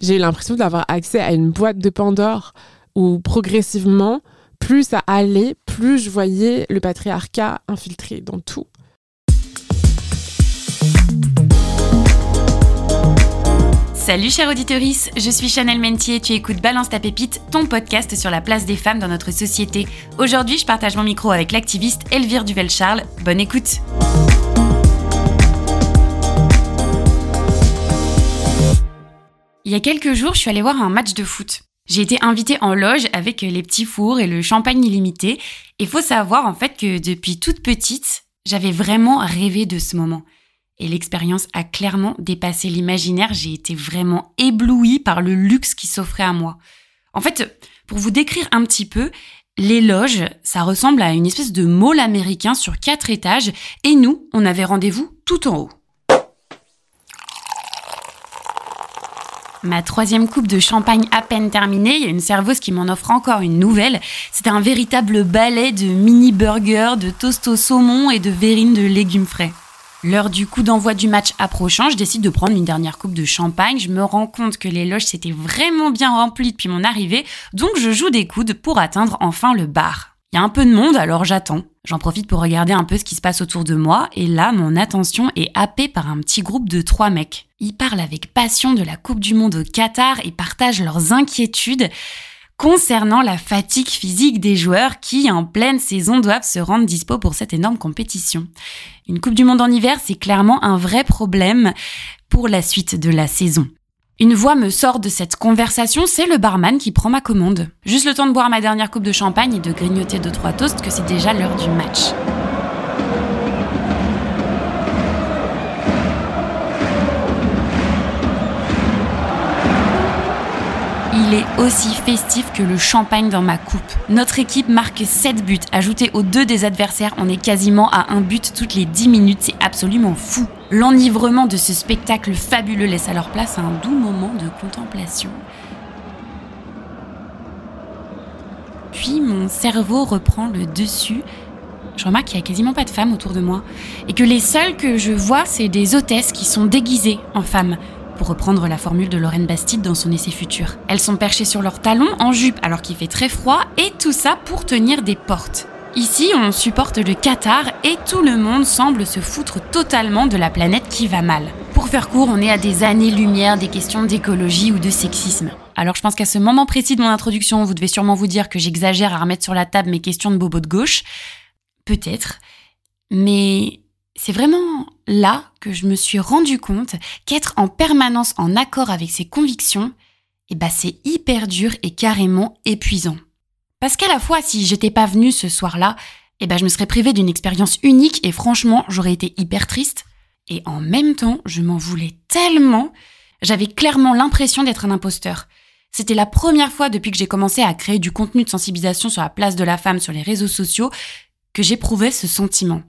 J'ai eu l'impression d'avoir accès à une boîte de Pandore où progressivement, plus ça allait, plus je voyais le patriarcat infiltré dans tout. Salut chère auditorice, je suis Chanel Mentier, tu écoutes Balance ta pépite, ton podcast sur la place des femmes dans notre société. Aujourd'hui, je partage mon micro avec l'activiste Elvire Duvel-Charles. Bonne écoute Il y a quelques jours, je suis allée voir un match de foot. J'ai été invitée en loge avec les petits fours et le champagne illimité. Et faut savoir en fait que depuis toute petite, j'avais vraiment rêvé de ce moment. Et l'expérience a clairement dépassé l'imaginaire. J'ai été vraiment éblouie par le luxe qui s'offrait à moi. En fait, pour vous décrire un petit peu, les loges, ça ressemble à une espèce de mall américain sur quatre étages. Et nous, on avait rendez-vous tout en haut. Ma troisième coupe de champagne à peine terminée, il y a une serveuse qui m'en offre encore une nouvelle. C'était un véritable balai de mini burgers, de toast au saumon et de verrines de légumes frais. L'heure du coup d'envoi du match approchant, je décide de prendre une dernière coupe de champagne. Je me rends compte que les loges s'étaient vraiment bien remplies depuis mon arrivée, donc je joue des coudes pour atteindre enfin le bar. Il y a un peu de monde, alors j'attends. J'en profite pour regarder un peu ce qui se passe autour de moi, et là, mon attention est happée par un petit groupe de trois mecs. Ils parlent avec passion de la Coupe du Monde au Qatar et partagent leurs inquiétudes concernant la fatigue physique des joueurs qui, en pleine saison, doivent se rendre dispo pour cette énorme compétition. Une Coupe du Monde en hiver, c'est clairement un vrai problème pour la suite de la saison. Une voix me sort de cette conversation, c'est le barman qui prend ma commande. Juste le temps de boire ma dernière coupe de champagne et de grignoter deux trois toasts que c'est déjà l'heure du match. il est aussi festif que le champagne dans ma coupe. Notre équipe marque 7 buts. Ajouté aux deux des adversaires, on est quasiment à un but toutes les 10 minutes. C'est absolument fou. L'enivrement de ce spectacle fabuleux laisse alors place à un doux moment de contemplation. Puis mon cerveau reprend le dessus. Je remarque qu'il n'y a quasiment pas de femmes autour de moi. Et que les seules que je vois, c'est des hôtesses qui sont déguisées en femmes pour reprendre la formule de Lorraine Bastide dans son essai futur. Elles sont perchées sur leurs talons en jupe alors qu'il fait très froid et tout ça pour tenir des portes. Ici, on supporte le Qatar et tout le monde semble se foutre totalement de la planète qui va mal. Pour faire court, on est à des années-lumière des questions d'écologie ou de sexisme. Alors je pense qu'à ce moment précis de mon introduction, vous devez sûrement vous dire que j'exagère à remettre sur la table mes questions de bobo de gauche. Peut-être. Mais c'est vraiment là que je me suis rendu compte qu'être en permanence en accord avec ses convictions, eh ben c'est hyper dur et carrément épuisant. Parce qu'à la fois, si j'étais pas venue ce soir-là, eh ben je me serais privée d'une expérience unique et franchement, j'aurais été hyper triste. Et en même temps, je m'en voulais tellement. J'avais clairement l'impression d'être un imposteur. C'était la première fois depuis que j'ai commencé à créer du contenu de sensibilisation sur la place de la femme sur les réseaux sociaux que j'éprouvais ce sentiment.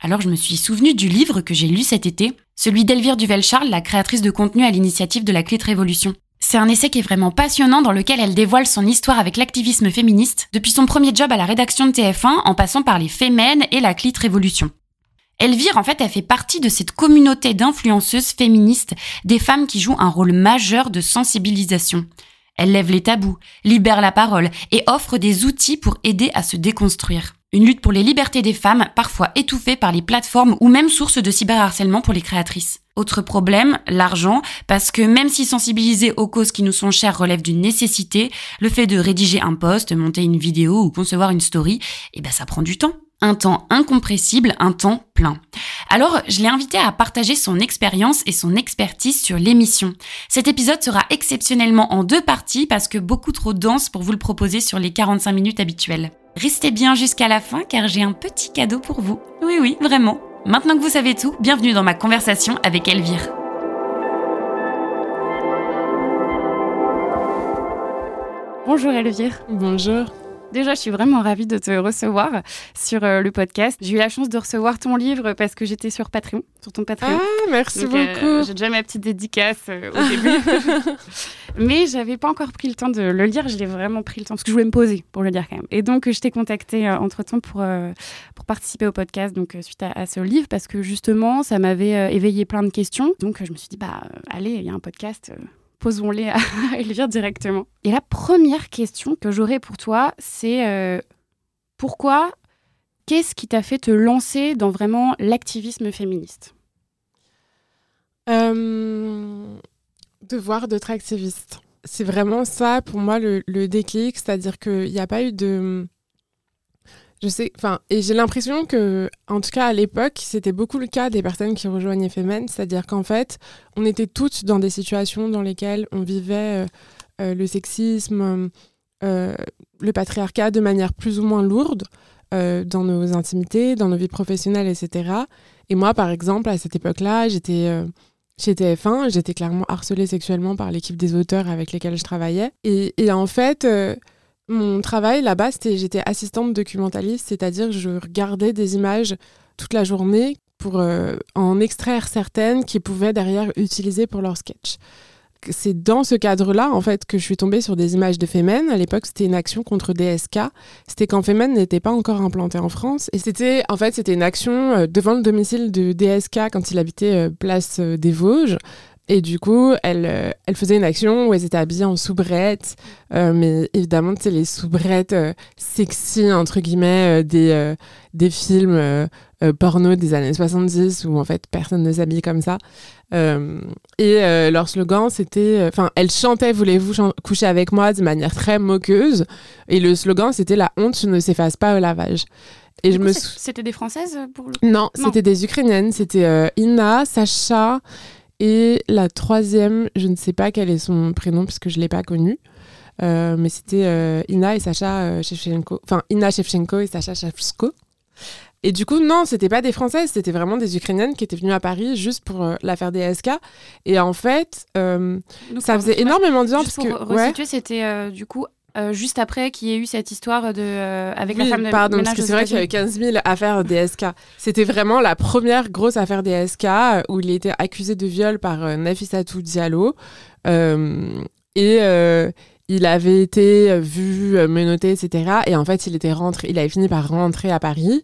Alors je me suis souvenu du livre que j'ai lu cet été, celui d'Elvire Duvel-Charles, la créatrice de contenu à l'initiative de la Clit Révolution. C'est un essai qui est vraiment passionnant dans lequel elle dévoile son histoire avec l'activisme féministe, depuis son premier job à la rédaction de TF1 en passant par les Femmes et la Clit Révolution. Elvire, en fait, elle fait partie de cette communauté d'influenceuses féministes, des femmes qui jouent un rôle majeur de sensibilisation. Elle lève les tabous, libère la parole et offre des outils pour aider à se déconstruire. Une lutte pour les libertés des femmes, parfois étouffée par les plateformes ou même source de cyberharcèlement pour les créatrices. Autre problème, l'argent, parce que même si sensibiliser aux causes qui nous sont chères relève d'une nécessité, le fait de rédiger un post, monter une vidéo ou concevoir une story, eh ben ça prend du temps un temps incompressible, un temps plein. Alors, je l'ai invité à partager son expérience et son expertise sur l'émission. Cet épisode sera exceptionnellement en deux parties parce que beaucoup trop dense pour vous le proposer sur les 45 minutes habituelles. Restez bien jusqu'à la fin car j'ai un petit cadeau pour vous. Oui, oui, vraiment. Maintenant que vous savez tout, bienvenue dans ma conversation avec Elvire. Bonjour Elvire. Bonjour. Déjà, je suis vraiment ravie de te recevoir sur euh, le podcast. J'ai eu la chance de recevoir ton livre parce que j'étais sur Patreon, sur ton Patreon. Ah, merci euh, beaucoup. J'ai déjà ma petite dédicace euh, au début. Mais j'avais pas encore pris le temps de le lire. Je l'ai vraiment pris le temps parce que je voulais me poser pour le lire quand même. Et donc, je t'ai contacté entre-temps pour, pour participer au podcast donc suite à, à, ce livre parce que justement, ça m'avait éveillé plein de questions. Donc, je me suis dit, bah, allez, il y a un podcast posons-les à Elvire directement. Et la première question que j'aurais pour toi, c'est euh, pourquoi, qu'est-ce qui t'a fait te lancer dans vraiment l'activisme féministe? Euh, De d'autres activistes. C'est vraiment ça pour moi le, le déclic, c'est-à-dire qu'il n'y a pas eu de je sais, enfin, et j'ai l'impression que, en tout cas à l'époque, c'était beaucoup le cas des personnes qui rejoignaient Femen, c'est-à-dire qu'en fait, on était toutes dans des situations dans lesquelles on vivait euh, euh, le sexisme, euh, le patriarcat de manière plus ou moins lourde dans nos intimités, dans nos vies professionnelles, etc. Et moi, par exemple, à cette époque-là, j'étais chez TF1, j'étais clairement harcelée sexuellement par l'équipe des auteurs avec lesquels je travaillais. Et, et en fait mon travail là-bas, c'était j'étais assistante documentaliste, c'est-à-dire je regardais des images toute la journée pour euh, en extraire certaines qui pouvaient derrière utiliser pour leur sketch. C'est dans ce cadre-là, en fait, que je suis tombée sur des images de Femen. À l'époque, c'était une action contre DSK. C'était quand Femen n'était pas encore implanté en France. Et c'était, en fait, c'était une action euh, devant le domicile de DSK quand il habitait euh, place des Vosges. Et du coup, elle, euh, elle faisait une action où elles étaient habillées en soubrettes, euh, mais évidemment, c'est les soubrettes euh, sexy, entre guillemets, des, des films porno des années 70 où en fait personne ne s'habille comme ça. et leur slogan, c'était. Enfin, elle chantait Voulez-vous coucher avec moi de manière très moqueuse. Et le slogan, c'était La honte ne s'efface pas au lavage. Et je me C'était des Françaises pour le... Non, c'était des Ukrainiennes. C'était Ina, Sacha et la troisième, je ne sais pas quel est son prénom puisque je ne l'ai pas connu. Euh, mais c'était euh, Ina et Sacha euh, Shevchenko. Enfin, Ina Shevchenko et Sacha Shevchenko. Et du coup, non, c'était pas des Françaises, c'était vraiment des Ukrainiennes qui étaient venues à Paris juste pour l'affaire des SK. Et en fait, ça faisait énormément de gens. Parce pour que, resituer, c'était du coup euh, juste après qu'il y ait eu cette histoire de, euh, avec la femme de pardon, parce que c'est vrai qu'il y avait 15 000 affaires DSK. C'était vraiment la première grosse affaire DSK euh, où il était accusé de viol par Nafissatou Diallo. et il avait été vu, menotté, etc. Et en fait, il, était rentré, il avait fini par rentrer à Paris.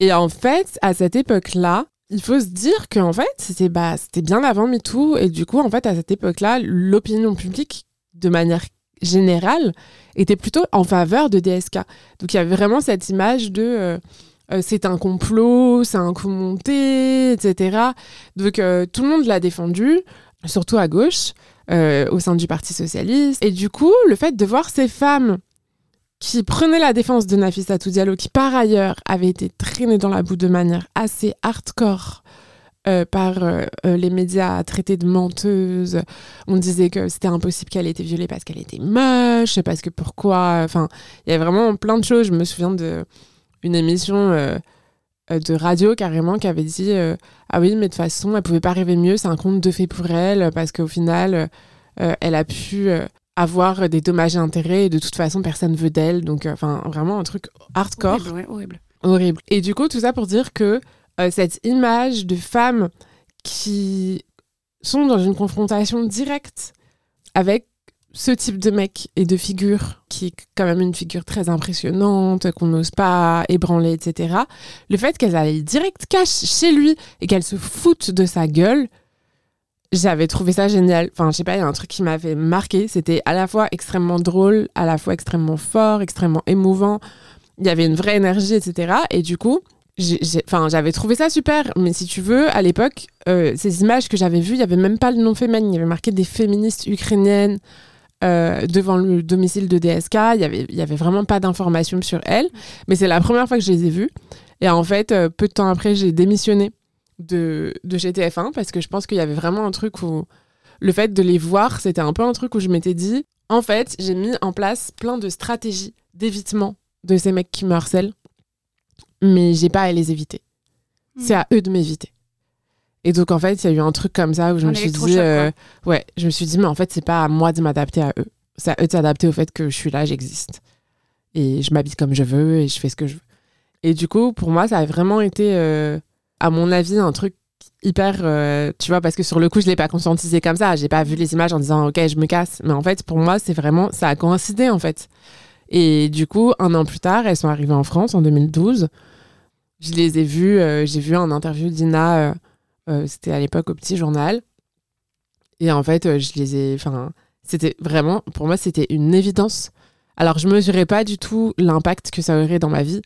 Et en fait, à cette époque-là, il faut se dire qu'en fait, c'était bah, bien avant MeToo. Et du coup, en fait, à cette époque-là, l'opinion publique, de manière générale était plutôt en faveur de DSK. Donc il y avait vraiment cette image de euh, euh, c'est un complot, c'est un coup monté, etc. Donc euh, tout le monde l'a défendu, surtout à gauche, au sein du Parti socialiste. Et du coup, le fait de voir ces femmes qui prenaient la défense de Nafisa Diallo, qui par ailleurs avait été traînée dans la boue de manière assez hardcore euh, par euh, euh, les médias traités de menteuse. On disait que c'était impossible qu'elle ait été violée parce qu'elle était moche, parce que pourquoi. Enfin, il y avait vraiment plein de choses. Je me souviens d'une émission de radio carrément qui avait dit Ah oui, mais de toute façon, elle pouvait pas rêver mieux, c'est un conte de fait pour elle, parce qu'au final, elle a pu avoir des dommages et intérêts et de toute façon, personne veut d'elle. Donc, enfin, vraiment un truc hardcore. Horrible, horrible. Horrible. Et du coup, tout ça pour dire que euh, cette image de femmes qui sont dans une confrontation directe avec ce type de mec et de figure, qui est quand même une figure très impressionnante, qu'on n'ose pas ébranler, etc. Le fait qu'elle aille direct cash chez lui et qu'elle se foute de sa gueule, j'avais trouvé ça génial. Enfin, je sais pas, il y a un truc qui m'avait marqué. C'était à la fois extrêmement drôle, à la fois extrêmement fort, extrêmement émouvant. Il y avait une vraie énergie, etc. Et du coup, enfin j'avais trouvé ça super mais si tu veux à l'époque euh, ces images que j'avais vues il y avait même pas le nom féminin. Il y avait marqué des féministes ukrainiennes euh, devant le domicile de DSK il y avait y avait vraiment pas d'informations sur elles mais c'est la première fois que je les ai vues. Et en fait euh, peu de temps après j'ai démissionné de de GTF1 parce que je pense qu'il y avait vraiment un truc où le fait de les voir c'était un peu un truc où je m'étais dit en fait j'ai mis en place plein de stratégies d'évitement de ces mecs qui me harcèlent mais j'ai pas à les éviter. Hmm. C'est à eux de m'éviter. Et donc en fait, il y a eu un truc comme ça où je me suis dit, euh, ouais, je me suis dit, mais en fait, c'est pas à moi de m'adapter à eux. C'est à eux de s'adapter au fait que je suis là, j'existe. Et je m'habite comme je veux et je fais ce que je veux. Et du coup, pour moi, ça a vraiment été, euh, à mon avis, un truc hyper, euh, tu vois, parce que sur le coup, je l'ai pas conscientisé comme ça. J'ai pas vu les images en disant, ok, je me casse. Mais en fait, pour moi, c'est vraiment, ça a coïncidé en fait. Et du coup, un an plus tard, elles sont arrivées en France en 2012 je les ai vus, euh, j'ai vu un interview d'Ina, euh, euh, c'était à l'époque au Petit Journal. Et en fait, je les ai. Enfin, c'était vraiment, pour moi, c'était une évidence. Alors, je mesurais pas du tout l'impact que ça aurait dans ma vie.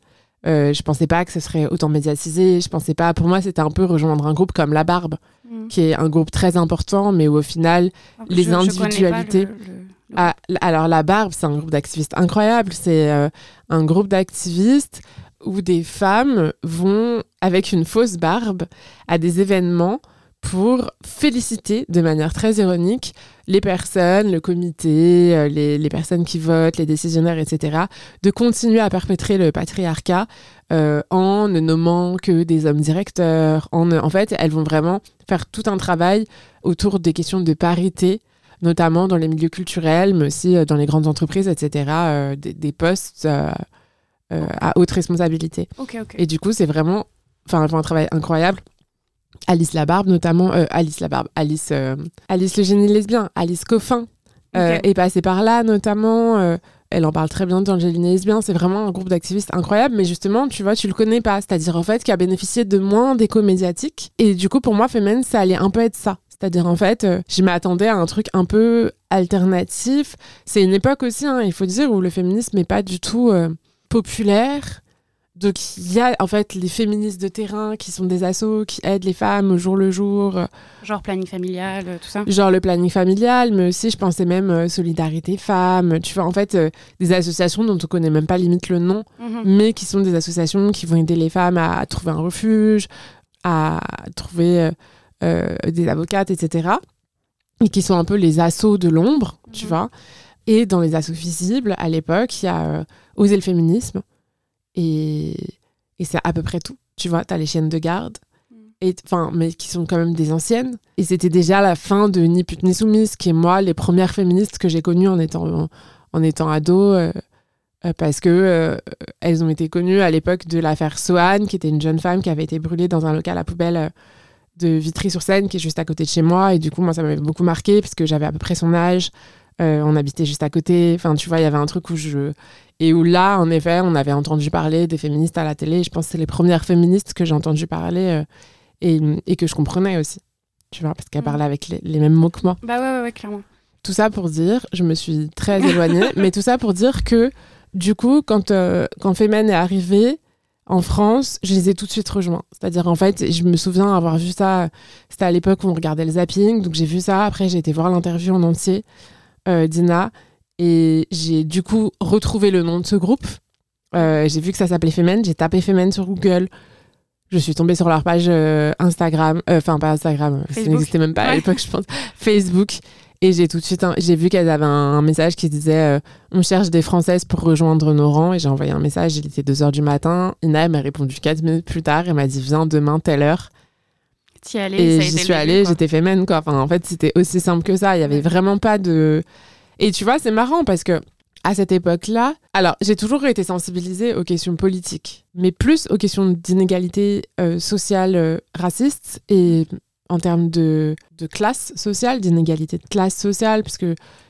Euh, je pensais pas que ce serait autant médiatisé. Je pensais pas. Pour moi, c'était un peu rejoindre un groupe comme La Barbe, Mm. qui est un groupe très important, mais où au final, les Je- je connais pas individualités- le- le- le- ah, alors La Barbe, c'est un groupe d'activistes incroyable. C'est euh, un groupe d'activistes où des femmes vont avec une fausse barbe à des événements pour féliciter de manière très ironique les personnes, le comité, euh, les, personnes qui votent, les décisionnaires, etc., de continuer à perpétrer le patriarcat euh, en ne nommant que des hommes directeurs. En, fait, elles vont vraiment faire tout un travail autour des questions de parité, notamment dans les milieux culturels, mais aussi euh, dans les grandes entreprises, etc., des, postes euh, à haute responsabilité. Et du coup, c'est vraiment enfin, un travail incroyable. Alice Labarbe, notamment, euh, Alice Labarbe, Alice, euh, Alice le génie lesbien, Alice Coffin euh, Ok. est passée par là, notamment. elle en parle très bien génie lesbien. C'est vraiment un groupe d'activistes incroyable, mais justement, tu vois, tu le connais pas. C'est-à-dire, en fait, qui a bénéficié de moins d'écho médiatique. Et du coup, pour moi, Femen, ça allait un peu être ça. C'est-à-dire, en fait, je m'attendais à un truc un peu alternatif. C'est une époque aussi, hein, il faut dire, où le féminisme n'est pas du tout populaire. Donc, il y a en fait les féministes de terrain qui sont des assos qui aident les femmes au jour le jour, Genre planning familial, euh, tout ça. genre le planning familial, mais aussi, je pensais même euh, Solidarité Femmes, tu vois, en fait, euh, des associations dont on connaît même pas limite le nom, Mhm. mais qui sont des associations qui vont aider les femmes à trouver un refuge, à trouver euh, des avocates, etc. Et qui sont un peu les assos de l'ombre, tu Mhm. vois. Et dans les assos visibles, à l'époque, il y a Oser le féminisme. Et, et c'est à peu près tout. Tu vois, tu as les chiennes de garde. Mhm. Et, enfin, mais qui sont quand même des anciennes. Et c'était déjà la fin de Ni pute ni soumise, qui est moi, les premières féministes que j'ai connues en étant, en, en étant ado. euh, euh, parce que euh, elles ont été connues à l'époque de l'affaire Sohan, qui était une jeune femme qui avait été brûlée dans un local à poubelle de Vitry-sur-Seine, qui est juste à côté de chez moi. Et du coup, moi, ça m'avait beaucoup marqué, parce que j'avais à peu près son âge. Euh, on habitait juste à côté. Enfin, tu vois, il y avait un truc où je. Et où là, en effet, on avait entendu parler des féministes à la télé. Je pense que c'est les premières féministes que j'ai entendu parler euh, et, et que je comprenais aussi. Tu vois, parce qu'elles Mm. parlaient avec les, les mêmes mots que moi. Bah ouais, ouais, ouais, clairement. Tout ça pour dire, je me suis très éloignée, mais tout ça pour dire que, du coup, quand, euh, quand Femen est arrivé en France, je les ai tout de suite rejoints. C'est-à-dire, en fait, je me souviens avoir vu ça, c'était à l'époque où on regardait le zapping, donc j'ai vu ça. Après, j'ai été voir l'interview en entier euh, d'Ina, et j'ai du coup retrouvé le nom de ce groupe. Euh, j'ai vu que ça s'appelait Femen, j'ai tapé Femen sur Google. Je suis tombée sur leur page euh, Instagram, euh, enfin pas Instagram, ça n'existait même pas à l'époque, je pense, Facebook. Et j'ai tout de suite, j'ai vu qu'elles avaient un, message qui disait On cherche des Françaises pour rejoindre nos rangs. Et j'ai envoyé un message, il était 2h du matin. Ina m'a répondu 4 minutes plus tard. Elle m'a dit Viens demain, telle heure. Allée, Et j'y suis allée, j'étais fémène, quoi. Enfin, en fait, c'était aussi simple que ça. Il y avait vraiment pas de. Et tu vois, c'est marrant parce que à cette époque-là, alors j'ai toujours été sensibilisée aux questions politiques, mais plus aux questions d'inégalité euh, sociale, euh, raciste et en termes de, de classe sociale, d'inégalité de classe sociale, puisque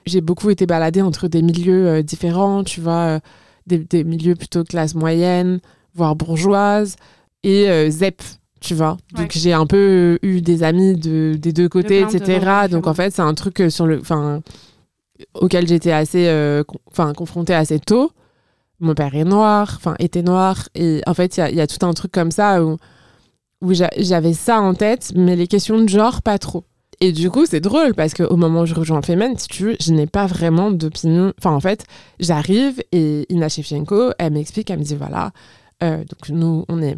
j'ai beaucoup été baladée entre des milieux euh, différents, tu vois, euh, des, des milieux plutôt classe moyenne, voire bourgeoise, et ZEP, tu vois. Ouais. Donc j'ai un peu eu des amis de, des deux côtés, de etc. Donc en fait, c'est un truc sur le, enfin, auquel j'étais assez, euh, confrontée assez tôt. Mon père est noir, enfin était noir, et en fait, il y a- tout un truc comme ça où, où j'a- j'avais ça en tête, mais les questions de genre, pas trop. Et du coup, c'est drôle parce qu'au moment où je rejoins Femen, si tu veux, je n'ai pas vraiment d'opinion. Enfin, en fait, j'arrive et Ina Shevchenko, elle m'explique, elle me dit voilà, euh, donc nous, on est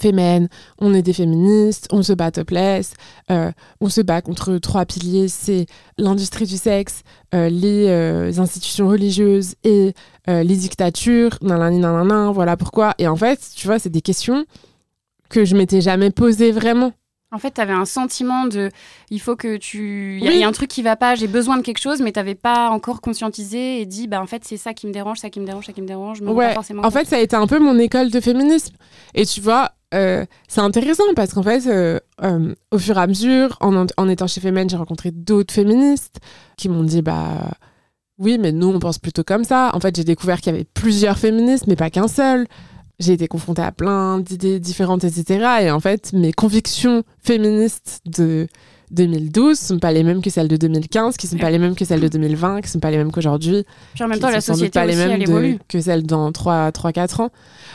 Femen, on est des féministes, on se bat topless, euh, on se bat contre trois piliers c'est l'industrie du sexe, euh, les euh, institutions religieuses et euh, les dictatures, nanani, nanana, voilà pourquoi. Et en fait, tu vois, c'est des questions que je m'étais jamais posées vraiment. En fait, t'avais un sentiment de. Il faut que tu. Il y, a- Oui. il y a un truc qui va pas, j'ai besoin de quelque chose, mais t'avais pas encore conscientisé et dit, bah en fait, c'est ça qui me dérange, ça qui me dérange, ça qui me dérange. Je me Ouais, pas forcément En compte. fait, ça a été un peu mon école de féminisme. Et tu vois, euh, c'est intéressant parce qu'en fait, euh, euh, au fur et à mesure, en, étant chez Femen, j'ai rencontré d'autres féministes qui m'ont dit, bah oui, mais nous, on pense plutôt comme ça. En fait, j'ai découvert qu'il y avait plusieurs féministes, mais pas qu'un seul. J'ai été confrontée à plein d'idées différentes, etc. Et en fait, mes convictions féministes de, 2012 sont pas les mêmes que celles de 2015, qui sont pas les mêmes que celles de 2020, qui sont pas les mêmes qu'aujourd'hui. Puis en même temps, la société pas aussi, les mêmes elle de- évolue. que celles dans 3-4 ans.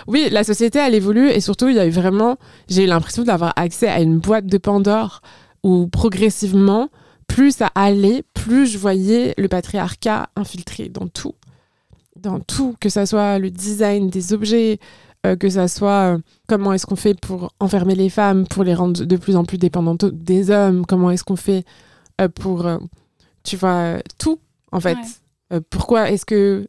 Oui, la société, elle évolue et surtout, il y a eu vraiment, j'ai eu l'impression d'avoir accès à une boîte de Pandore où progressivement, plus ça allait, plus je voyais le patriarcat infiltré dans tout. Dans tout, que ça soit le design des objets, euh, que ça soit euh, comment est-ce qu'on fait pour enfermer les femmes, pour les rendre de plus en plus dépendantes des hommes, comment est-ce qu'on fait euh, pour, tu vois, tout, en fait. Ouais. Pourquoi est-ce que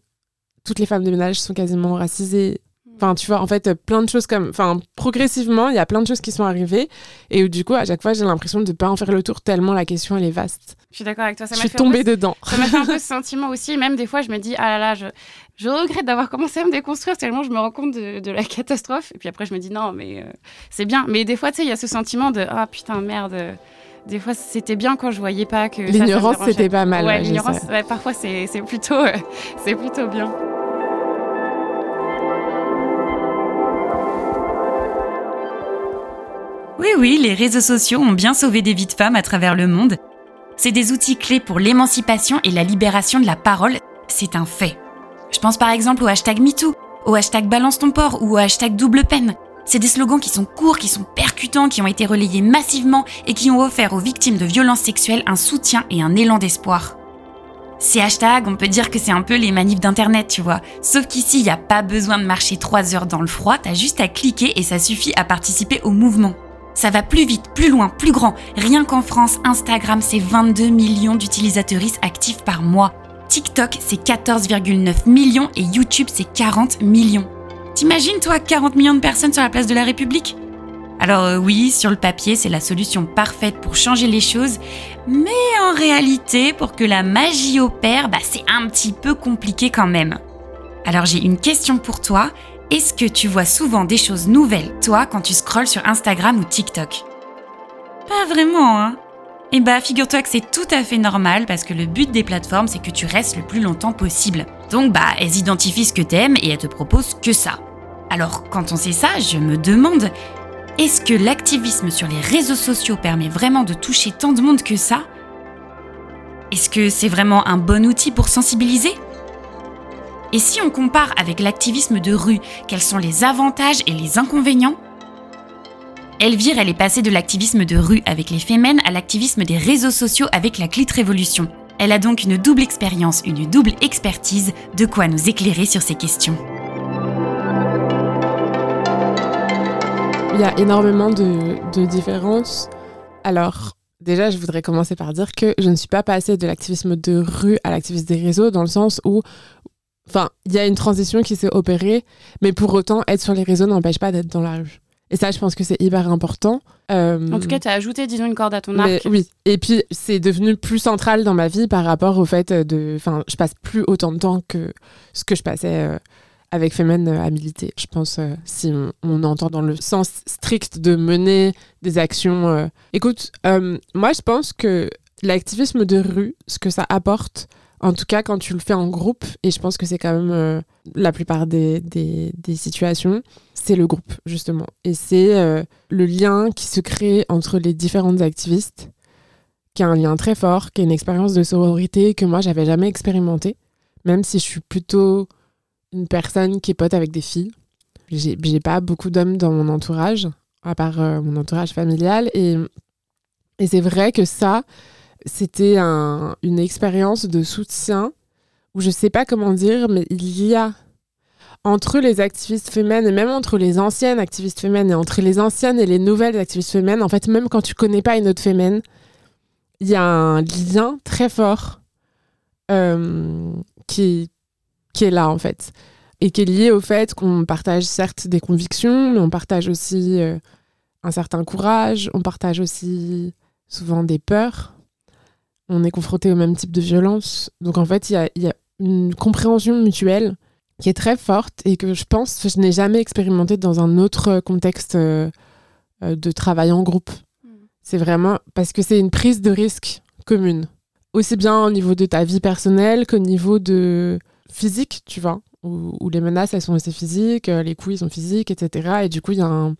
toutes les femmes de ménage sont quasiment racisées Enfin, tu vois, en fait, plein de choses comme. Enfin, progressivement, il y a plein de choses qui sont arrivées. Et du coup, à chaque fois, j'ai l'impression de ne pas en faire le tour tellement la question, elle est vaste. Je suis d'accord avec toi. Ça je m'a suis fait tombée dedans. Ça m'a fait un peu ce sentiment aussi. Même des fois, je me dis, ah là là, je, je regrette d'avoir commencé à me déconstruire tellement je me rends compte de, de la catastrophe. Et puis après, je me dis, non, mais euh, c'est bien. Mais des fois, tu sais, il y a ce sentiment de, ah putain, merde. Des fois, c'était bien quand je voyais pas que. L'ignorance, c'était pas mal. Ouais, l'ignorance, ouais, parfois, c'est c'est plutôt, euh, c'est plutôt bien. Oui, oui, les réseaux sociaux ont bien sauvé des vies de femmes à travers le monde. C'est des outils clés pour l'émancipation et la libération de la parole, c'est un fait. Je pense par exemple au hashtag MeToo, au hashtag Balance ton port ou au hashtag Double peine. C'est des slogans qui sont courts, qui sont percutants, qui ont été relayés massivement et qui ont offert aux victimes de violences sexuelles un soutien et un élan d'espoir. Ces hashtags, on peut dire que c'est un peu les manifs d'internet, tu vois. Sauf qu'ici, il a pas besoin de marcher 3 heures dans le froid, t'as juste à cliquer et ça suffit à participer au mouvement. Ça va plus vite, plus loin, plus grand. Rien qu'en France, Instagram, c'est 22 millions d'utilisatrices actives par mois. TikTok, c'est 14,9 millions et YouTube, c'est 40 millions. T'imagines, toi, 40 millions de personnes sur la place de la République? Alors euh, oui, sur le papier, c'est la solution parfaite pour changer les choses, mais en réalité, pour que la magie opère, bah, c'est un petit peu compliqué quand même. Alors j'ai une question pour toi. Est-ce que tu vois souvent des choses nouvelles, toi, quand tu scrolles sur Instagram ou TikTok? Pas vraiment, hein Eh bah, figure-toi que c'est tout à fait normal parce que le but des plateformes, c'est que tu restes le plus longtemps possible. Donc, bah, elles identifient ce que t'aimes et elles te proposent que ça. Alors, quand on sait ça, je me demande, est-ce que l'activisme sur les réseaux sociaux permet vraiment de toucher tant de monde que ça? Est-ce que c'est vraiment un bon outil pour sensibiliser? Et si on compare avec l'activisme de rue, quels sont les avantages et les inconvénients? Elvire, elle est passée de l'activisme de rue avec les Femmes à l'activisme des réseaux sociaux avec la Clit Révolution. Elle a donc une double expérience, une double expertise, de quoi nous éclairer sur ces questions. Il y a énormément de, de différences. Alors, déjà, je voudrais commencer par dire que je ne suis pas passée de l'activisme de rue à l'activisme des réseaux, dans le sens où, enfin, il y a une transition qui s'est opérée, mais pour autant, être sur les réseaux n'empêche pas d'être dans la rue. Et ça, je pense que c'est hyper important. Euh, En tout cas, tu as ajouté, disons, une corde à ton mais arc. oui. Et puis, c'est devenu plus central dans ma vie par rapport au fait de. Enfin, je passe plus autant de temps que ce que je passais euh, avec Femen euh, à militer. Je pense, si on, on entend dans le sens strict de mener des actions. Écoute, moi, je pense que l'activisme de rue, ce que ça apporte, en tout cas quand tu le fais en groupe, et je pense que c'est quand même euh, la plupart des, des, situations, c'est le groupe, justement. Et c'est euh, le lien qui se crée entre les différentes activistes, qui est un lien très fort, qui est une expérience de sororité que moi, j'avais jamais expérimenté, même si je suis plutôt une personne qui est pote avec des filles. J'ai j'ai pas beaucoup d'hommes dans mon entourage, à part euh, mon entourage familial. Et c'est vrai que ça, c'était un- une expérience de soutien où je sais pas comment dire, mais il y a entre les activistes féminines et même entre les anciennes activistes féminines et entre les anciennes et les nouvelles activistes féminines, en fait, même quand tu connais pas une autre féminine, il y a un lien très fort euh, qui, qui est là, en fait. Et qui est lié au fait qu'on partage certes des convictions, mais on partage aussi euh, un certain courage, on partage aussi souvent des peurs. On est confronté au même type de violence. Donc, en fait, il y a, il y a une compréhension mutuelle qui est très forte et que je pense que je n'ai jamais expérimenté dans un autre contexte euh, de travail en groupe. Mm. C'est vraiment parce que c'est une prise de risque commune. Aussi bien au niveau de ta vie personnelle qu'au niveau de physique, tu vois, où, où les menaces, elles sont aussi physiques, euh, les coups, ils sont physiques, etc. Et du coup, il y, a un-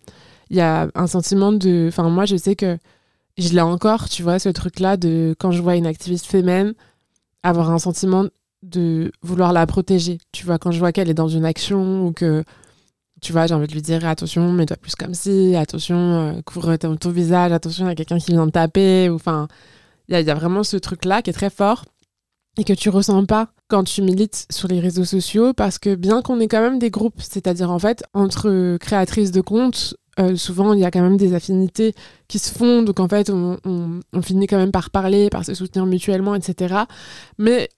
il y a un sentiment de... Enfin, moi, je sais que je l'ai encore, tu vois, ce truc-là de quand je vois une activiste féminine, avoir un sentiment de vouloir la protéger. Tu vois, quand je vois qu'elle est dans une action ou que, tu vois, j'ai envie de lui dire attention, mets-toi plus comme si, attention, euh, couvre ton, visage, attention, il y a quelqu'un qui vient de taper. Enfin, il y, y, a vraiment ce truc-là qui est très fort et que tu ressens pas quand tu milites sur les réseaux sociaux parce que bien qu'on ait quand même des groupes, c'est-à-dire en fait entre créatrices de comptes, euh, souvent il y a quand même des affinités qui se font, donc en fait on, on, on, finit quand même par parler, par se soutenir mutuellement, etc. Mais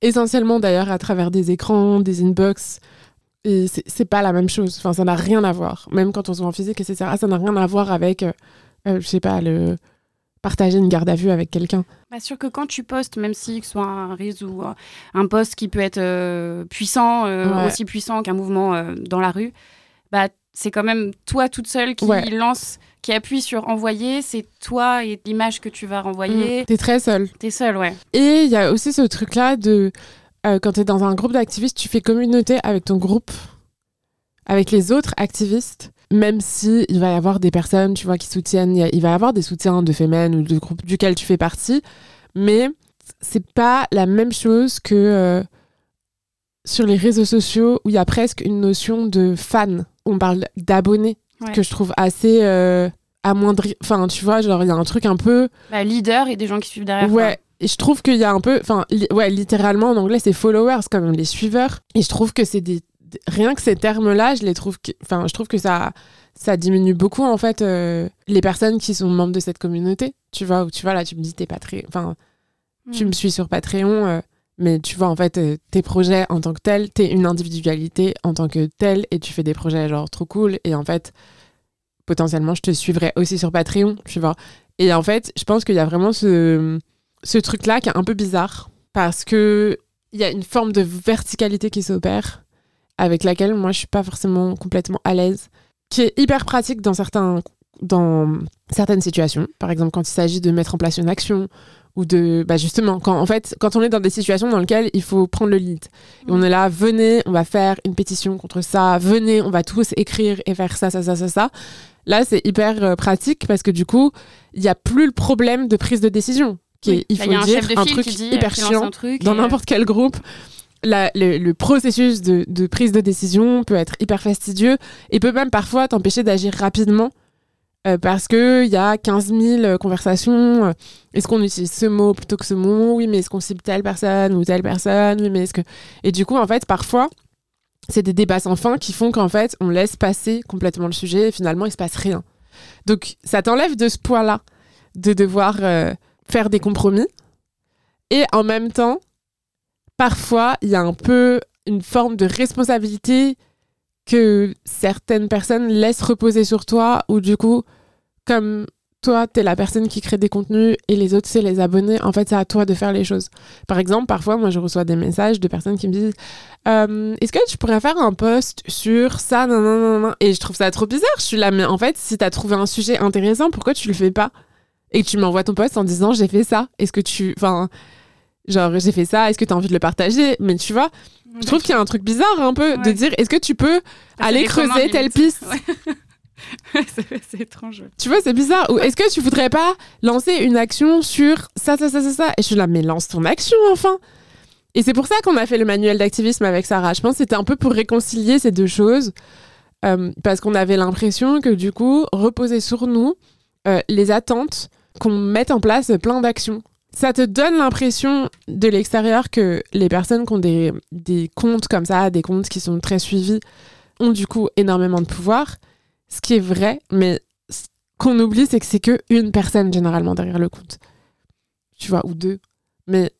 essentiellement d'ailleurs à travers des écrans, des inbox, et c'est pas la même chose, enfin ça n'a rien à voir, même quand on se voit en physique, etc. Ça n'a rien à voir avec, euh, euh, je sais pas, le partager une garde à vue avec quelqu'un. Bah sûr que quand tu postes, même si que ce soit un réseau ou un poste qui peut être euh, puissant, ouais. aussi puissant qu'un mouvement dans la rue, bah c'est quand même toi toute seule qui ouais. lance, qui appuie sur envoyer. C'est toi et l'image que tu vas renvoyer. Mmh. T'es très seule. T'es seule, ouais. Et il y a aussi ce truc-là de quand t'es dans un groupe d'activistes, tu fais communauté avec ton groupe, avec les autres activistes même si il va y avoir des personnes, tu vois, qui soutiennent, il va y avoir des soutiens de Femen ou de groupe duquel tu fais partie, mais c'est pas la même chose que euh, sur les réseaux sociaux où il y a presque une notion de fan. On parle d'abonnés, ouais. que je trouve assez euh, amoindri. Enfin, tu vois, genre, il y a un truc un peu. Bah, leader et des gens qui suivent derrière. Ouais. Quoi. Et je trouve qu'il y a un peu, enfin, li ouais, littéralement en anglais c'est followers comme les suiveurs. Et je trouve que c'est des rien que ces termes-là, je les trouve, enfin, je trouve que ça, ça diminue beaucoup en fait euh, les personnes qui sont membres de cette communauté. Tu vois, où tu vois là, tu me dis t'es Patreon, enfin, mm. tu me suis sur Patreon, euh, mais tu vois en fait euh, tes projets en tant que tel, t'es une individualité en tant que tel, et tu fais des projets genre trop cool, et en fait potentiellement je te suivrai aussi sur Patreon, tu vois. Et en fait, je pense qu'il y a vraiment ce, ce truc-là qui est un peu bizarre parce que il y a une forme de verticalité qui s'opère avec laquelle moi je suis pas forcément complètement à l'aise, qui est hyper pratique dans, certains, dans certaines situations. Par exemple, quand il s'agit de mettre en place une action ou de bah justement quand en fait quand on est dans des situations dans lesquelles il faut prendre le lead. Et on est là venez on va faire une pétition contre ça venez on va tous écrire et faire ça ça ça ça ça. Là c'est hyper euh, pratique parce que du coup il y a plus le problème de prise de décision qui oui. est, il faut un dire un truc truc hyper chiant truc dans n'importe quel groupe. La, le, le, processus de, de, prise de décision peut être hyper fastidieux et peut même parfois t'empêcher d'agir rapidement euh, parce qu'il y a 15 000 conversations. Est-ce qu'on utilise ce mot plutôt que ce mot? Oui, mais est-ce qu'on cible telle personne ou telle personne? Oui, mais est-ce que... Et du coup, en fait, parfois, c'est des débats sans fin qui font qu'en fait, on laisse passer complètement le sujet et finalement, il se passe rien. Donc, ça t'enlève de ce poids-là de devoir euh, faire des compromis et en même temps parfois, il y a un peu une forme de responsabilité que certaines personnes laissent reposer sur toi, ou du coup, comme toi, t'es la personne qui crée des contenus et les autres, c'est les abonnés, en fait, c'est à toi de faire les choses. Par exemple, parfois, moi, je reçois des messages de personnes qui me disent euh, Est-ce que tu pourrais faire un post sur ça non, non, non, non. Et je trouve ça trop bizarre. Je suis là, mais en fait, si t'as trouvé un sujet intéressant, pourquoi tu le fais pas? Et tu m'envoies ton post en disant J'ai fait ça. Est-ce que tu. Enfin genre j'ai fait ça, est-ce que tu as envie de le partager? Mais tu vois, je trouve qu'il y a un truc bizarre un peu ouais. de dire est-ce que tu peux ça aller creuser telle piste ouais. c'est étrange. Tu vois, c'est bizarre. Ou est-ce que tu voudrais pas lancer une action sur ça, ça, ça, ça, ça? Et je suis là, mais lance ton action enfin Et c'est pour ça qu'on a fait le manuel d'activisme avec Sarah. Je pense que c'était un peu pour réconcilier ces deux choses. Euh, parce qu'on avait l'impression que du coup, reposer sur nous euh, les attentes qu'on mette en place plein d'actions ça te donne l'impression de l'extérieur que les personnes qui ont des, comptes comme ça, des comptes qui sont très suivis, ont du coup énormément de pouvoir. Ce qui est vrai, mais ce qu'on oublie, c'est que c'est que une personne généralement derrière le compte. Tu vois, ou deux. Mais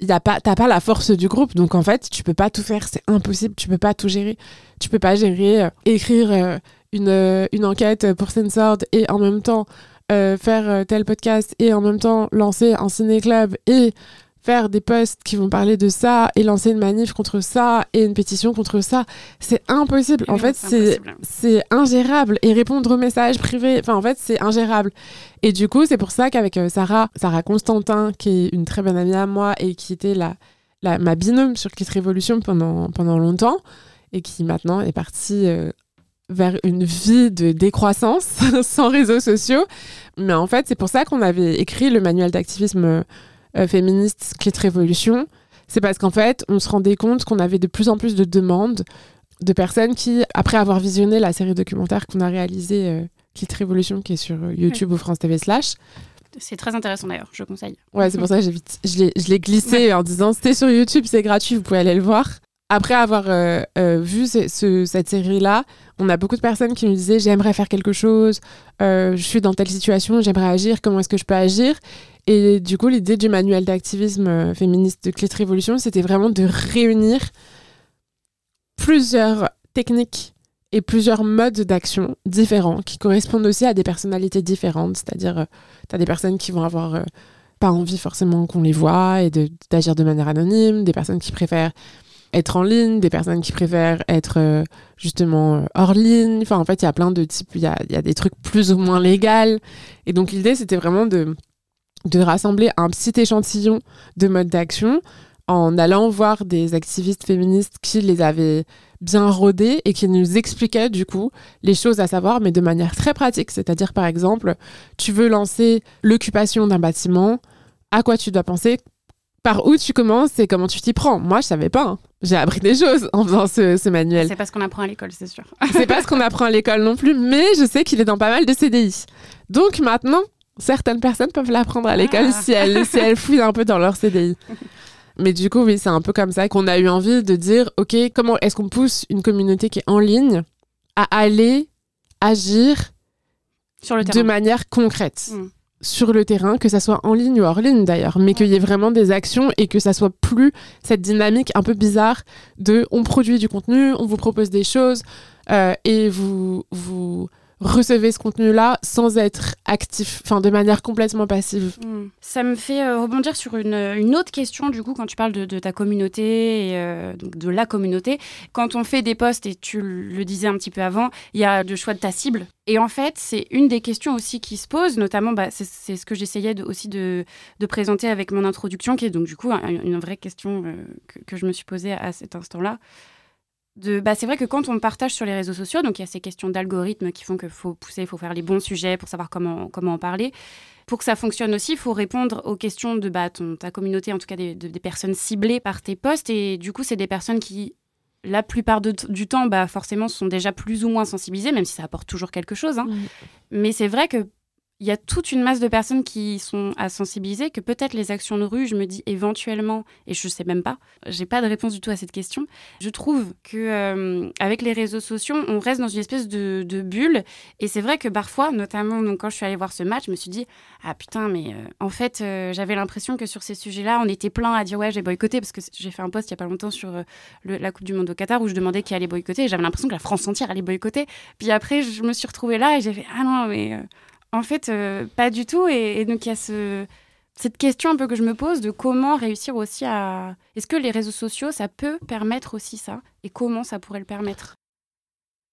y a pas, t'as pas la force du groupe, donc en fait, tu peux pas tout faire, c'est impossible, tu peux pas tout gérer. Tu peux pas gérer, euh, écrire euh, une, euh, une enquête pour Censored et en même temps euh, faire euh, tel podcast et en même temps lancer un ciné-club et faire des posts qui vont parler de ça et lancer une manif contre ça et une pétition contre ça, c'est impossible. En fait, c'est ingérable et répondre aux messages privés, enfin en fait, c'est ingérable. Et du coup, c'est pour ça qu'avec euh, Sarah, Sarah Constantin, qui est une très bonne amie à moi et qui était la, la ma binôme sur Kit Révolution pendant pendant longtemps et qui maintenant est partie euh, vers une vie de décroissance sans réseaux sociaux. Mais en fait, c'est pour ça qu'on avait écrit le manuel d'activisme euh, féministe Clit Révolution. C'est parce qu'en fait, on se rendait compte qu'on avait de plus en plus de demandes de personnes qui, après avoir visionné la série documentaire qu'on a réalisée, euh, Clit Révolution, qui est sur euh, YouTube ou France TV slash, C'est très intéressant d'ailleurs, je conseille. Ouais, c'est pour ça que l'ai- je l'ai glissé en disant c'était sur YouTube, c'est gratuit, vous pouvez aller le voir. Après avoir euh, euh, vu ce- ce- cette série-là, on a beaucoup de personnes qui nous disaient j'aimerais faire quelque chose, euh, je suis dans telle situation, j'aimerais agir, comment est-ce que je peux agir? Et du coup, l'idée du manuel d'activisme féministe de Clit Révolution, c'était vraiment de réunir plusieurs techniques et plusieurs modes d'action différents qui correspondent aussi à des personnalités différentes. C'est-à-dire, tu as des personnes qui vont avoir pas envie forcément qu'on les voit et d'agir de, manière anonyme, des personnes qui préfèrent être en ligne, des personnes qui préfèrent être euh, justement euh, hors ligne. Enfin, en fait, il y a plein de types, il y a, des trucs plus ou moins légaux. Et donc, l'idée, c'était vraiment de, de rassembler un petit échantillon de modes d'action en allant voir des activistes féministes qui les avaient bien rodés et qui nous expliquaient du coup les choses à savoir, mais de manière très pratique. C'est-à-dire, par exemple, tu veux lancer l'occupation d'un bâtiment, à quoi tu dois penser, par où tu commences et comment tu t'y prends? Moi, je savais pas. hein. J'ai appris des choses en faisant ce, ce manuel. C'est pas ce qu'on apprend à l'école, c'est sûr. C'est pas ce qu'on apprend à l'école non plus, mais je sais qu'il est dans pas mal de CDI. Donc maintenant, certaines personnes peuvent l'apprendre à l'école Ah. si, elles, si elles fouillent un peu dans leur CDI. Mais du coup, oui, c'est un peu comme ça qu'on a eu envie de dire, OK, comment est-ce qu'on pousse une communauté qui est en ligne à aller agir Sur le de manière concrète? Mm. Sur le terrain, que ça soit en ligne ou hors ligne d'ailleurs, mais qu'il y ait vraiment des actions et que ça soit plus cette dynamique un peu bizarre de on produit du contenu, on vous propose des choses euh, et vous vous recevez ce contenu-là sans être actif, enfin de manière complètement passive. Mm. Ça me fait euh, rebondir sur une, une autre question, du coup, quand tu parles de, de ta communauté, et, euh, donc de la communauté. Quand on fait des posts, et tu le disais un petit peu avant, il y a le choix de ta cible. Et en fait, c'est une des questions aussi qui se posent, notamment, bah, c'est ce que j'essayais aussi de, de présenter avec mon introduction, qui est donc du coup un- une vraie question euh, que je me suis posée à cet instant-là. De, bah, c'est vrai que quand on partage sur les réseaux sociaux, donc il y a ces questions d'algorithmes qui font qu'il faut pousser, il faut faire les bons sujets pour savoir comment, comment en parler. Pour que ça fonctionne aussi, il faut répondre aux questions de bah, ton, ta communauté, en tout cas des, de- des personnes ciblées par tes posts. Et du coup, c'est des personnes qui, la plupart de- du temps, bah, forcément, sont déjà plus ou moins sensibilisées, même si ça apporte toujours quelque chose. hein. Mais c'est vrai que il y a toute une masse de personnes qui sont à sensibiliser, que peut-être les actions de rue, je me dis éventuellement, et je sais même pas, j'ai pas de réponse du tout à cette question. Je trouve que euh, avec les réseaux sociaux, on reste dans une espèce de, bulle, et c'est vrai que parfois, notamment quand je suis allée voir ce match, je me suis dit ah putain, mais euh, en fait, euh, j'avais l'impression que sur ces sujets-là, on était plein à dire ouais, j'ai boycotté, parce que j'ai fait un post il y a pas longtemps sur la Coupe du Monde au Qatar où je demandais qui allait boycotter, et j'avais l'impression que la France entière allait boycotter. Puis après, je me suis retrouvée là et j'ai fait ah non, mais en fait, euh, pas du tout. Et, donc, il y a ce, cette question un peu que je me pose de comment réussir aussi à. Est-ce que les réseaux sociaux, ça peut permettre aussi ça? Et comment ça pourrait le permettre?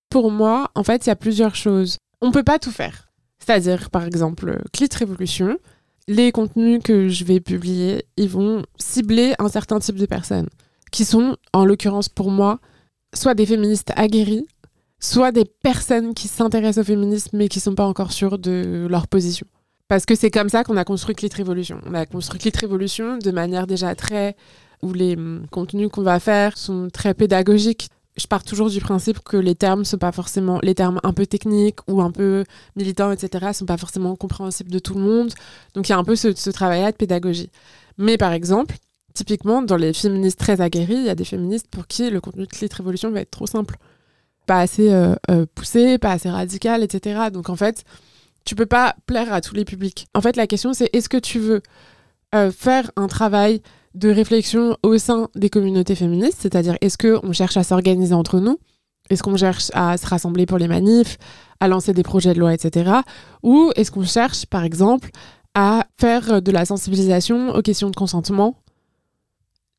Pour moi, en fait, il y a plusieurs choses. On peut pas tout faire. C'est-à-dire, par exemple, Clit Révolution, les contenus que je vais publier, ils vont cibler un certain type de personnes, qui sont, en l'occurrence pour moi, soit des féministes aguerris, soit des personnes qui s'intéressent au féminisme mais qui sont pas encore sûres de leur position. Parce que c'est comme ça qu'on a construit Clit Révolution. On a construit Clit Révolution de manière déjà très... où les hum, contenus qu'on va faire sont très pédagogiques. Je pars toujours du principe que les termes sont pas forcément les termes un peu techniques ou un peu militants, etc. sont pas forcément compréhensibles de tout le monde. Donc il y a un peu ce, ce travail-là de pédagogie. Mais par exemple, typiquement dans les féministes très aguerris, il y a des féministes pour qui le contenu de Clit Révolution va être trop simple, pas assez euh, euh, poussé, pas assez radical, etc. Donc en fait, tu peux pas plaire à tous les publics. En fait, la question c'est est-ce que tu veux euh, faire un travail de réflexion au sein des communautés féministes, c'est-à-dire est-ce qu'on cherche à s'organiser entre nous? Est-ce qu'on cherche à se rassembler pour les manifs, à lancer des projets de loi, etc. Ou est-ce qu'on cherche, par exemple, à faire de la sensibilisation aux questions de consentement,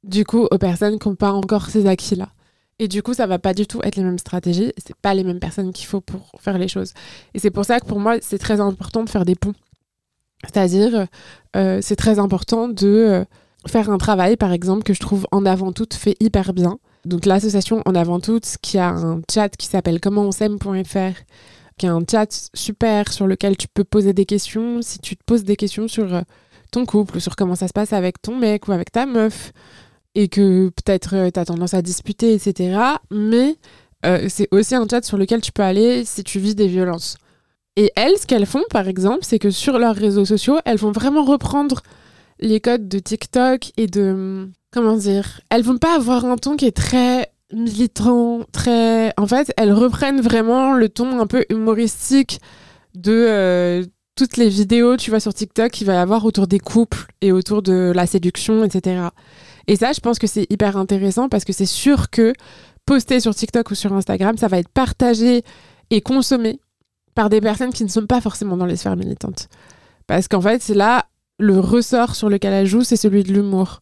du coup, aux personnes qui n'ont pas encore ces acquis-là? Et du coup, ça va pas du tout être les mêmes stratégies. C'est pas les mêmes personnes qu'il faut pour faire les choses. Et c'est pour ça que pour moi, c'est très important de faire des ponts. C'est-à-dire, euh, c'est très important de euh, faire un travail, par exemple, que je trouve en avant tout fait hyper bien, Donc l'association En Avant Toutes, qui a un chat qui s'appelle commentonsaime.fr, qui est un chat super sur lequel tu peux poser des questions. Si tu te poses des questions sur euh, ton couple, sur comment ça se passe avec ton mec ou avec ta meuf, et que peut-être euh, tu as tendance à disputer, etc. Mais euh, c'est aussi un chat sur lequel tu peux aller si tu vis des violences. Et elles, ce qu'elles font, par exemple, c'est que sur leurs réseaux sociaux, elles vont vraiment reprendre les codes de TikTok et de... Comment dire Elles vont pas avoir un ton qui est très militant, très... En fait, elles reprennent vraiment le ton un peu humoristique de euh, toutes les vidéos, tu vois, sur TikTok qu'il va y avoir autour des couples et autour de la séduction, etc. Et ça, je pense que c'est hyper intéressant parce que c'est sûr que poster sur TikTok ou sur Instagram, ça va être partagé et consommé par des personnes qui ne sont pas forcément dans les sphères militantes. Parce qu'en fait, c'est là le ressort sur lequel elle joue, c'est celui de l'humour.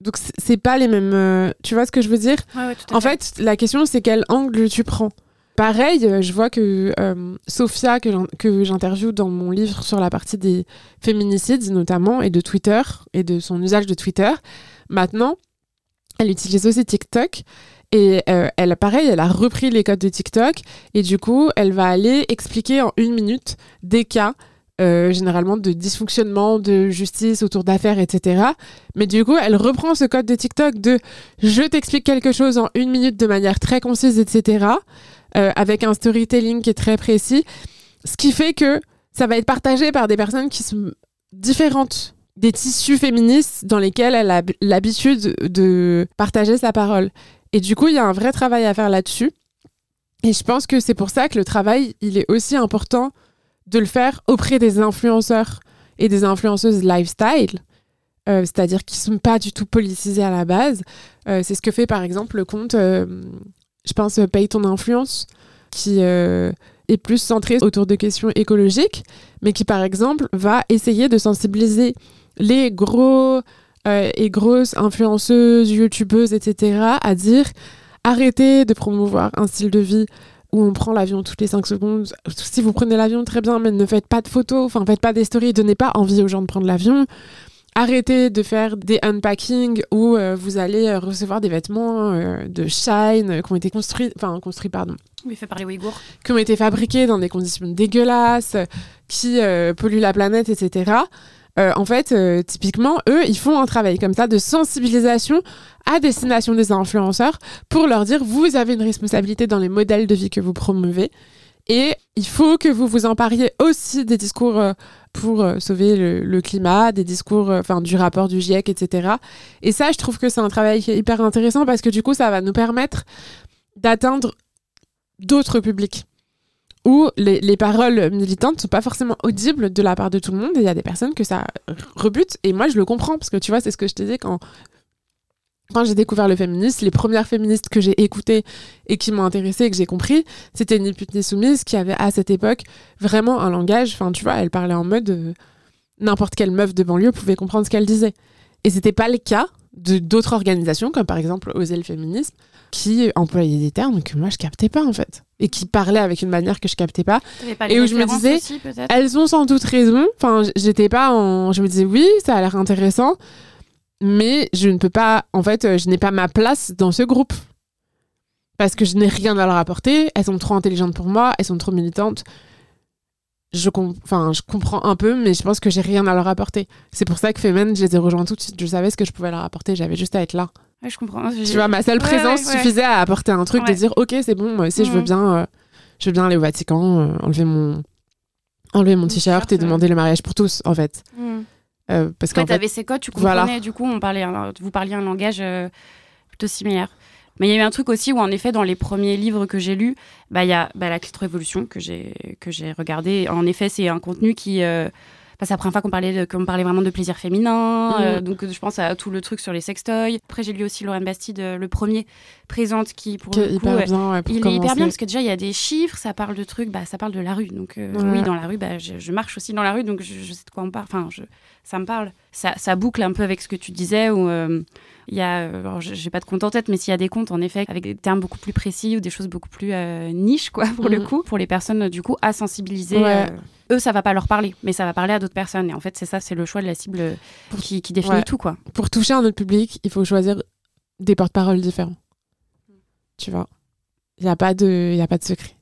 Donc c'est pas les mêmes. euh, tu vois ce que je veux dire? Ouais, ouais, En fait, la question c'est quel angle tu prends. Pareil, euh, je vois que euh, Sophia, que j'interviewe dans mon livre sur la partie des féminicides notamment, et de Twitter, et de son usage de Twitter, maintenant, elle utilise aussi TikTok. Et euh, elle, pareil, elle a repris les codes de TikTok. Et du coup, elle va aller expliquer en une minute des cas, euh, généralement de dysfonctionnement, de justice autour d'affaires, etc. Mais du coup, elle reprend ce code de TikTok de je t'explique quelque chose en une minute de manière très concise, etc. euh, avec un storytelling qui est très précis. Ce qui fait que ça va être partagé par des personnes qui sont différentes des tissus féministes dans lesquels elle a l'habitude de partager sa parole. Et du coup, il y a un vrai travail à faire là-dessus. Et je pense que c'est pour ça que le travail, il est aussi important de le faire auprès des influenceurs et des influenceuses lifestyle, euh, c'est-à-dire qui ne sont pas du tout politisés à la base. Euh, c'est ce que fait par exemple le compte, euh, je pense, Paye ton influence, qui est plus centré autour de questions écologiques, mais qui par exemple va essayer de sensibiliser les gros euh, et grosses influenceuses, youtubeuses, etc., à dire arrêtez de promouvoir un style de vie où on prend l'avion toutes les 5 secondes. Si vous prenez l'avion, très bien, mais ne faites pas de photos, enfin, faites pas des stories, donnez pas envie aux gens de prendre l'avion. Arrêtez de faire des unpacking où euh, vous allez euh, recevoir des vêtements euh, de Shine qui ont été construits, enfin, construits, pardon, Oui, fait par les Ouïghours. qui ont été fabriqués dans des conditions dégueulasses, qui euh, polluent la planète, etc. Euh, en fait, euh, typiquement, eux, ils font un travail comme ça de sensibilisation à destination des influenceurs pour leur dire vous avez une responsabilité dans les modèles de vie que vous promouvez et il faut que vous vous empariez aussi des discours euh, pour sauver le, climat, des discours enfin du rapport du GIEC, etc. Et ça, je trouve que c'est un travail qui est hyper intéressant parce que du coup, ça va nous permettre d'atteindre d'autres publics où les, les paroles militantes sont pas forcément audibles de la part de tout le monde et il y a des personnes que ça rebute et moi je le comprends parce que tu vois c'est ce que je te disais quand quand j'ai découvert le féminisme, les premières féministes que j'ai écoutées et qui m'ont intéressée et que j'ai compris, c'était Ni pute ni soumise qui avait à cette époque vraiment un langage, enfin tu vois, elle parlait en mode euh, n'importe quelle meuf de banlieue pouvait comprendre ce qu'elle disait. Et c'était pas le cas de d'autres organisations comme par exemple Oser le féminisme qui employaient des termes que moi je captais pas en fait et qui parlaient avec une manière que je captais pas Et où je me disais, aussi, elles ont sans doute raison. Enfin, j'étais pas en. Je me disais oui, ça a l'air intéressant, mais je ne peux pas. En fait, je n'ai pas ma place dans ce groupe parce que je n'ai rien à leur apporter. Elles sont trop intelligentes pour moi. Elles sont trop militantes. Je, com- enfin, je comprends un peu, mais je pense que j'ai rien à leur apporter. C'est pour ça que Femen, je les ai rejoints tout de suite. Je savais ce que je pouvais leur apporter. J'avais juste à être là. Ouais, je comprends. Tu vois, ma seule Ouais, présence ouais, ouais. suffisait à apporter un truc de dire ok, c'est bon, moi aussi, je veux Mhm. bien, euh, je veux bien aller au Vatican, euh, enlever mon, enlever mon t-shirt et ouais. demander le mariage pour tous, en fait. Hmm. Euh, parce Ouais, qu'en fait, t'avais ces codes, tu comprenais. Voilà. Du coup, on parlait un- vous parliez un langage euh, plutôt similaire. Mais il y a eu un truc aussi où, en effet, dans les premiers livres que j'ai lus, bah, il y a bah, la clito-révolution que j'ai que j'ai regardé. En effet, c'est un contenu qui. Bah, c'est la première fois qu'on parlait, qu'on parlait vraiment de plaisir féminin. Mhm. euh, donc, je pense à tout le truc sur les sextoys. Après, j'ai lu aussi Lorraine Bastide, euh, le premier, présente, qui, pour qui est le coup, hyper bien ouais, pour il est hyper bien parce que déjà il y a des chiffres, ça parle de trucs, bah ça parle de la rue. Donc euh, Ouais. oui, dans la rue, bah je, je marche aussi dans la rue, donc je, je sais de quoi on parle. Enfin, je, ça me parle. Ça, ça boucle un peu avec ce que tu disais où il y a, euh, j'ai pas de compte en tête, mais s'il y a des comptes en effet avec des termes beaucoup plus précis ou des choses beaucoup plus euh, niches quoi pour le Mhm. coup, pour les personnes du coup à sensibiliser. Ouais. euh, eux, ça va pas leur parler, mais ça va parler à d'autres personnes. Et en fait, c'est ça, c'est le choix de la cible qui, qui définit Ouais. tout quoi. Pour toucher un autre public, il faut choisir des porte-paroles différents. tu vois? Il n'y a, pas de- y a pas de secret.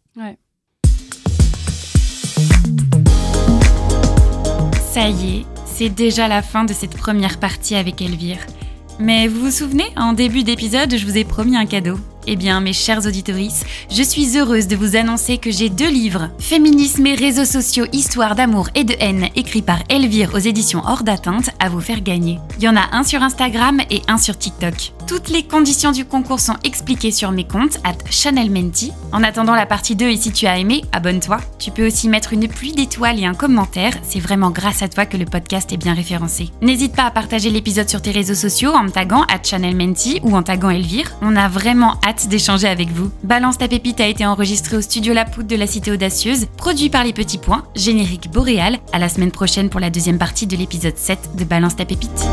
Ça y est, c'est déjà la fin de cette première partie avec Elvire. Mais vous vous souvenez, en début d'épisode, je vous ai promis un cadeau. Eh bien, mes chers auditorices, je suis heureuse de vous annoncer que j'ai deux livres, Féminisme et réseaux sociaux, histoire d'amour et de haine, écrits par Elvire aux éditions Hors d'atteinte, à vous faire gagner. Il y en a un sur Instagram et un sur TikTok. Toutes les conditions du concours sont expliquées sur mes comptes, at Chanel Menti. En attendant la partie 2 et si tu as aimé, abonne-toi. Tu peux aussi mettre une pluie d'étoiles et un commentaire, c'est vraiment grâce à toi que le podcast est bien référencé. N'hésite pas à partager l'épisode sur tes réseaux sociaux en me taguant at Chanel Menti ou en taguant Elvire. On a vraiment d'échanger avec vous. Balance ta pépite a été enregistré au studio La Poudre de la Cité Audacieuse, produit par Les Petits Points, générique boréal. À la semaine prochaine pour la deuxième partie de l'épisode 7 de Balance ta pépite.